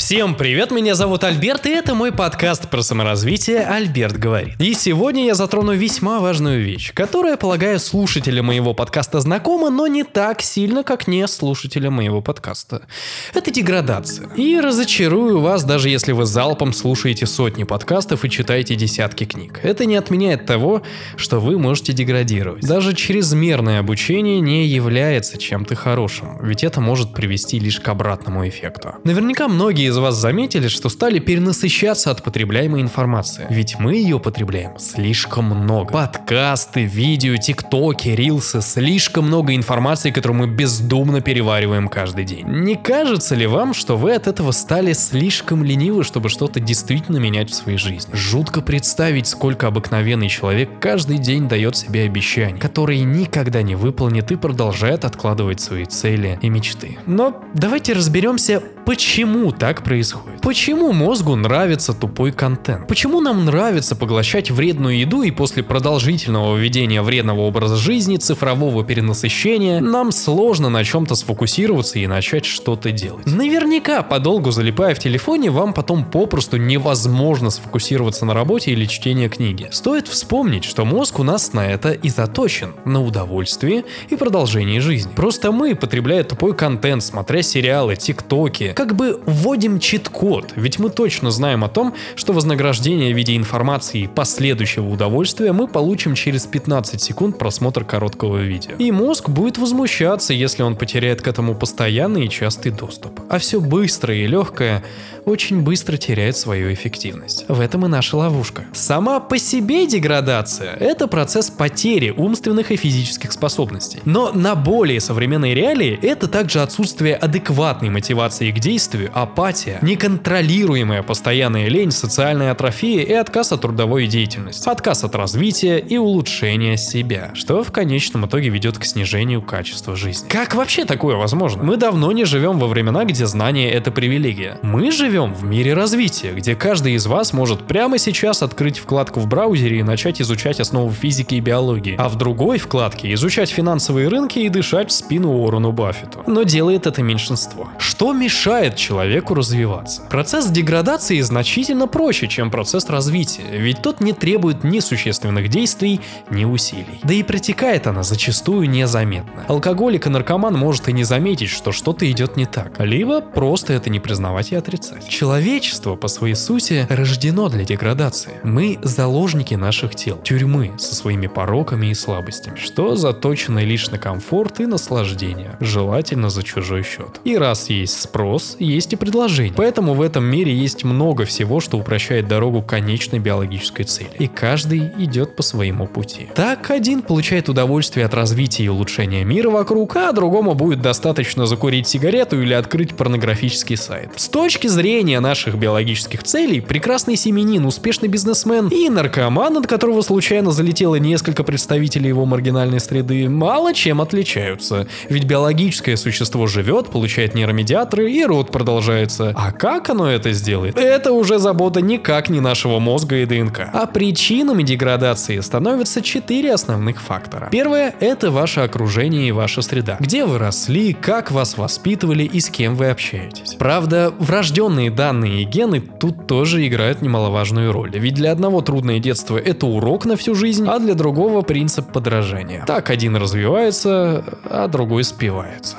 Всем привет, меня зовут Альберт, и это мой подкаст про саморазвитие «Альберт говорит». И сегодня я затрону весьма важную вещь, которая, полагаю, слушателям моего подкаста знакома, но не так сильно, как не слушателям моего подкаста. Это деградация. И разочарую вас, даже если вы залпом слушаете сотни подкастов и читаете десятки книг. Это не отменяет того, что вы можете деградировать. Даже чрезмерное обучение не является чем-то хорошим, ведь это может привести лишь к обратному эффекту. Наверняка многие из вас заметили, что стали перенасыщаться от потребляемой информации. Ведь мы ее потребляем слишком много. Подкасты, видео, тиктоки, рилсы, слишком много информации, которую мы бездумно перевариваем каждый день. Не кажется ли вам, что вы от этого стали слишком ленивы, чтобы что-то действительно менять в своей жизни? Жутко представить, сколько обыкновенный человек каждый день дает себе обещания, которые никогда не выполнит и продолжает откладывать свои цели и мечты. Но давайте разберемся, почему так происходит? Почему мозгу нравится тупой контент? Почему нам нравится поглощать вредную еду и после продолжительного введения вредного образа жизни, цифрового перенасыщения, нам сложно на чем-то сфокусироваться и начать что-то делать? Наверняка, подолгу залипая в телефоне, вам потом попросту невозможно сфокусироваться на работе или чтении книги. Стоит вспомнить, что мозг у нас на это и заточен, на удовольствие и продолжение жизни. Просто мы, потребляя тупой контент, смотря сериалы, тиктоки, как бы вводим чит-код, ведь мы точно знаем о том, что вознаграждение в виде информации и последующего удовольствия мы получим через 15 секунд просмотра короткого видео. И мозг будет возмущаться, если он потеряет к этому постоянный и частый доступ. А все быстрое и легкое очень быстро теряет свою эффективность. В этом и наша ловушка. Сама по себе деградация – это процесс потери умственных и физических способностей. Но на более современной реалии это также отсутствие адекватной мотивации к действию, апатия, неконтролируемая постоянная лень, социальная атрофия и отказ от трудовой деятельности, отказ от развития и улучшения себя, что в конечном итоге ведет к снижению качества жизни. Как вообще такое возможно? Мы давно не живем во времена, где знание – это привилегия. Мы живем в мире развития, где каждый из вас может прямо сейчас открыть вкладку в браузере и начать изучать основы физики и биологии, а в другой вкладке изучать финансовые рынки и дышать в спину Уоррену Баффету. Но делает это меньшинство. Что мешает человеку развиваться? Процесс деградации значительно проще, чем процесс развития, ведь тот не требует ни существенных действий, ни усилий. Да и протекает она зачастую незаметно. Алкоголик и наркоман может и не заметить, что что-то идет не так, либо просто это не признавать и отрицать. Человечество по своей сути рождено для деградации. Мы заложники наших тел, тюрьмы со своими пороками и слабостями, что заточено лишь на комфорт и наслаждение, желательно за чужой счет. И раз есть спрос, есть и предложение. Поэтому в этом мире есть много всего, что упрощает дорогу к конечной биологической цели. И каждый идет по своему пути. Так один получает удовольствие от развития и улучшения мира вокруг, а другому будет достаточно закурить сигарету или открыть порнографический сайт. С точки зрения наших биологических целей, прекрасный семенин, успешный бизнесмен и наркоман, от которого случайно залетело несколько представителей его маргинальной среды, мало чем отличаются. Ведь биологическое существо живет, получает нейромедиаторы и род продолжается. А как оно это сделает? Это уже забота никак не нашего мозга и ДНК. А причинами деградации становятся четыре основных фактора. Первое – это ваше окружение и ваша среда. Где вы росли, как вас воспитывали и с кем вы общаетесь. Правда, врожденные Врожденные данные и гены тут тоже играют немаловажную роль. Ведь для одного трудное детство это урок на всю жизнь, а для другого принцип подражания. Так один развивается, а другой спивается.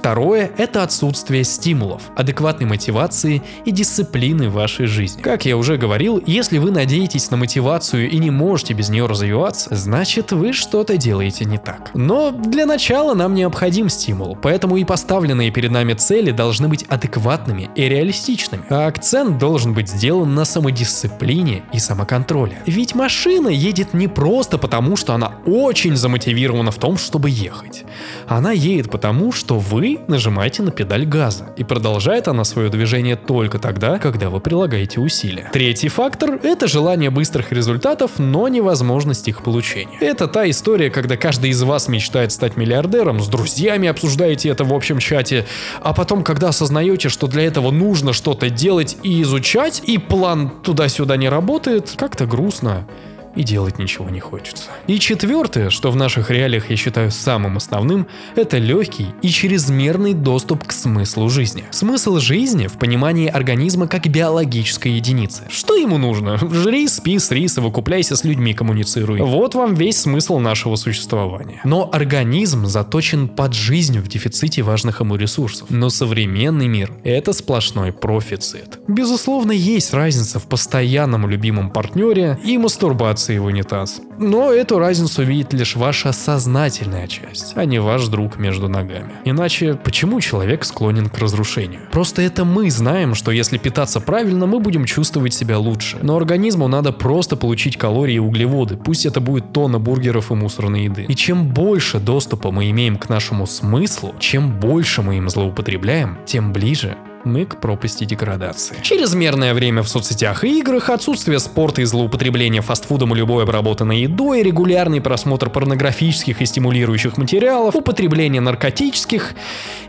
Второе – это отсутствие стимулов, адекватной мотивации и дисциплины в вашей жизни. Как я уже говорил, если вы надеетесь на мотивацию и не можете без нее развиваться, значит вы что-то делаете не так. Но для начала нам необходим стимул, поэтому и поставленные перед нами цели должны быть адекватными и реалистичными. А акцент должен быть сделан на самодисциплине и самоконтроле. Ведь машина едет не просто потому, что она очень замотивирована в том, чтобы ехать. Она едет потому, что вы нажимаете на педаль газа, и продолжает она свое движение только тогда, когда вы прилагаете усилия. Третий фактор – это желание быстрых результатов, но невозможность их получения. Это та история, когда каждый из вас мечтает стать миллиардером, с друзьями обсуждаете это в общем чате, а потом, когда осознаете, что для этого нужно что-то делать и изучать, и план туда-сюда не работает, как-то грустно и делать ничего не хочется. И четвертое, что в наших реалиях я считаю самым основным, это легкий и чрезмерный доступ к смыслу жизни. Смысл жизни в понимании организма как биологической единицы. Что ему нужно? Жри, спи, срис и выкупляйся с людьми, коммуницируй. Вот вам весь смысл нашего существования. Но организм заточен под жизнь в дефиците важных ему ресурсов. Но современный мир – это сплошной профицит. Безусловно, есть разница в постоянном любимом партнере и мастурбации в унитаз. Но эту разницу видит лишь ваша сознательная часть, а не ваш друг между ногами. Иначе, почему человек склонен к разрушению? Просто это мы знаем, что если питаться правильно, мы будем чувствовать себя лучше. Но организму надо просто получить калории и углеводы, пусть это будет тонна бургеров и мусорной еды. И чем больше доступа мы имеем к нашему смыслу, чем больше мы им злоупотребляем, тем ближе мы к пропасти деградации. Чрезмерное время в соцсетях и играх, отсутствие спорта и злоупотребления фастфудом и любой обработанной едой, регулярный просмотр порнографических и стимулирующих материалов, употребление наркотических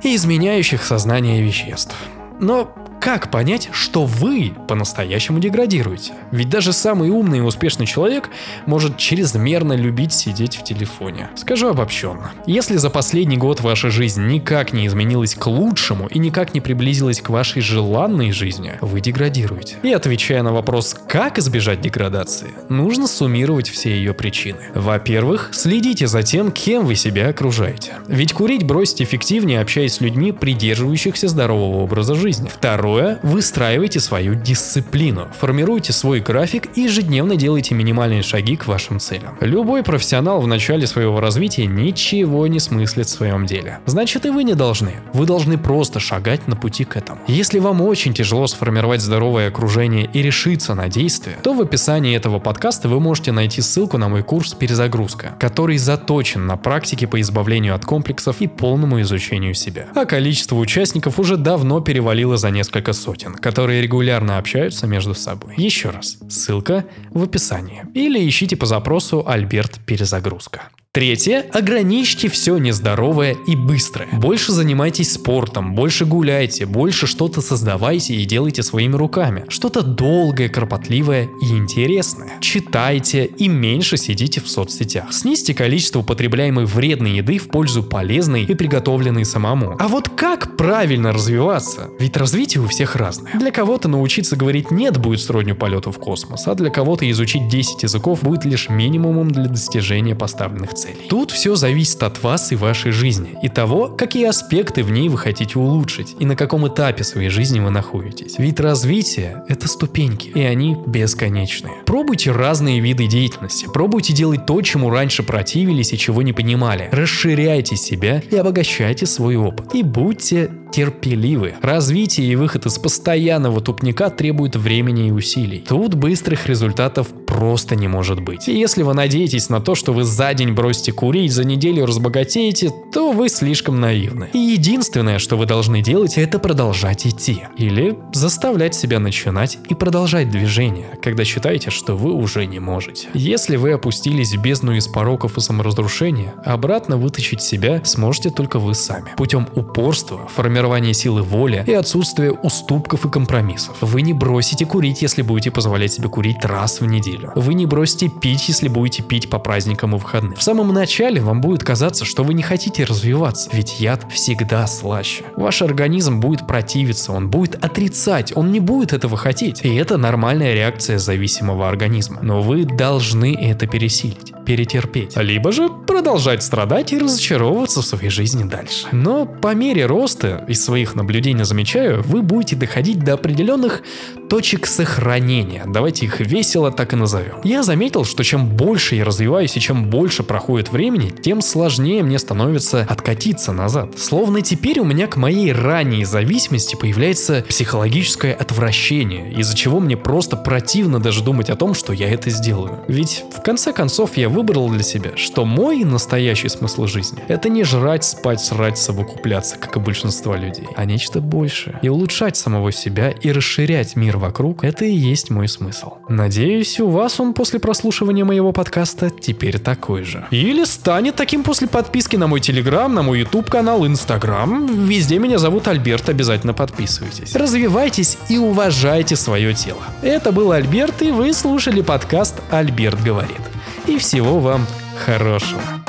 и изменяющих сознание веществ. Но как понять, что вы по-настоящему деградируете? Ведь даже самый умный и успешный человек может чрезмерно любить сидеть в телефоне. Скажу обобщенно. Если за последний год ваша жизнь никак не изменилась к лучшему и никак не приблизилась к вашей желанной жизни, вы деградируете. И отвечая на вопрос, как избежать деградации, нужно суммировать все ее причины. Во-первых, следите за тем, кем вы себя окружаете. Ведь курить бросить эффективнее, общаясь с людьми, придерживающихся здорового образа жизни. Второе, Второе, выстраивайте свою дисциплину, формируйте свой график и ежедневно делайте минимальные шаги к вашим целям. Любой профессионал в начале своего развития ничего не смыслит в своем деле. Значит и вы не должны. Вы должны просто шагать на пути к этому. Если вам очень тяжело сформировать здоровое окружение и решиться на действие, то в описании этого подкаста вы можете найти ссылку на мой курс «Перезагрузка», который заточен на практике по избавлению от комплексов и полному изучению себя. А количество участников уже давно перевалило за несколько несколько сотен, которые регулярно общаются между собой. Еще раз, ссылка в описании. Или ищите по запросу Альберт Перезагрузка. Третье. Ограничьте все нездоровое и быстрое. Больше занимайтесь спортом, больше гуляйте, больше что-то создавайте и делайте своими руками. Что-то долгое, кропотливое и интересное. Читайте и меньше сидите в соцсетях. Снизьте количество употребляемой вредной еды в пользу полезной и приготовленной самому. А вот как правильно развиваться? Ведь развитие у всех разное. Для кого-то научиться говорить «нет» будет сродню полету в космос, а для кого-то изучить 10 языков будет лишь минимумом для достижения поставленных целей целей. Тут все зависит от вас и вашей жизни, и того, какие аспекты в ней вы хотите улучшить, и на каком этапе своей жизни вы находитесь. Ведь развитие — это ступеньки, и они бесконечные. Пробуйте разные виды деятельности, пробуйте делать то, чему раньше противились и чего не понимали. Расширяйте себя и обогащайте свой опыт. И будьте терпеливы. Развитие и выход из постоянного тупника требует времени и усилий. Тут быстрых результатов просто не может быть. И если вы надеетесь на то, что вы за день бросите курить, за неделю разбогатеете, то вы слишком наивны. И единственное, что вы должны делать, это продолжать идти. Или заставлять себя начинать и продолжать движение, когда считаете, что вы уже не можете. Если вы опустились в бездну из пороков и саморазрушения, обратно вытащить себя сможете только вы сами. Путем упорства, формирования силы воли и отсутствие уступков и компромиссов. Вы не бросите курить, если будете позволять себе курить раз в неделю. Вы не бросите пить, если будете пить по праздникам и выходным. В самом начале вам будет казаться, что вы не хотите развиваться, ведь яд всегда слаще. Ваш организм будет противиться, он будет отрицать, он не будет этого хотеть. И это нормальная реакция зависимого организма. Но вы должны это пересилить, перетерпеть. Либо же продолжать страдать и разочаровываться в своей жизни дальше. Но по мере роста из своих наблюдений замечаю, вы будете доходить до определенных точек сохранения. Давайте их весело так и назовем. Я заметил, что чем больше я развиваюсь и чем больше проходит времени, тем сложнее мне становится откатиться назад. Словно теперь у меня к моей ранней зависимости появляется психологическое отвращение, из-за чего мне просто противно даже думать о том, что я это сделаю. Ведь в конце концов я выбрал для себя, что мой настоящий смысл жизни – это не жрать, спать, срать, совокупляться, как и большинство людей, а нечто большее. И улучшать самого себя и расширять мир вокруг – это и есть мой смысл. Надеюсь, у вас он после прослушивания моего подкаста теперь такой же. Или станет таким после подписки на мой телеграм, на мой YouTube канал, инстаграм. Везде меня зовут Альберт, обязательно подписывайтесь. Развивайтесь и уважайте свое тело. Это был Альберт, и вы слушали подкаст «Альберт говорит». И всего вам хорошего.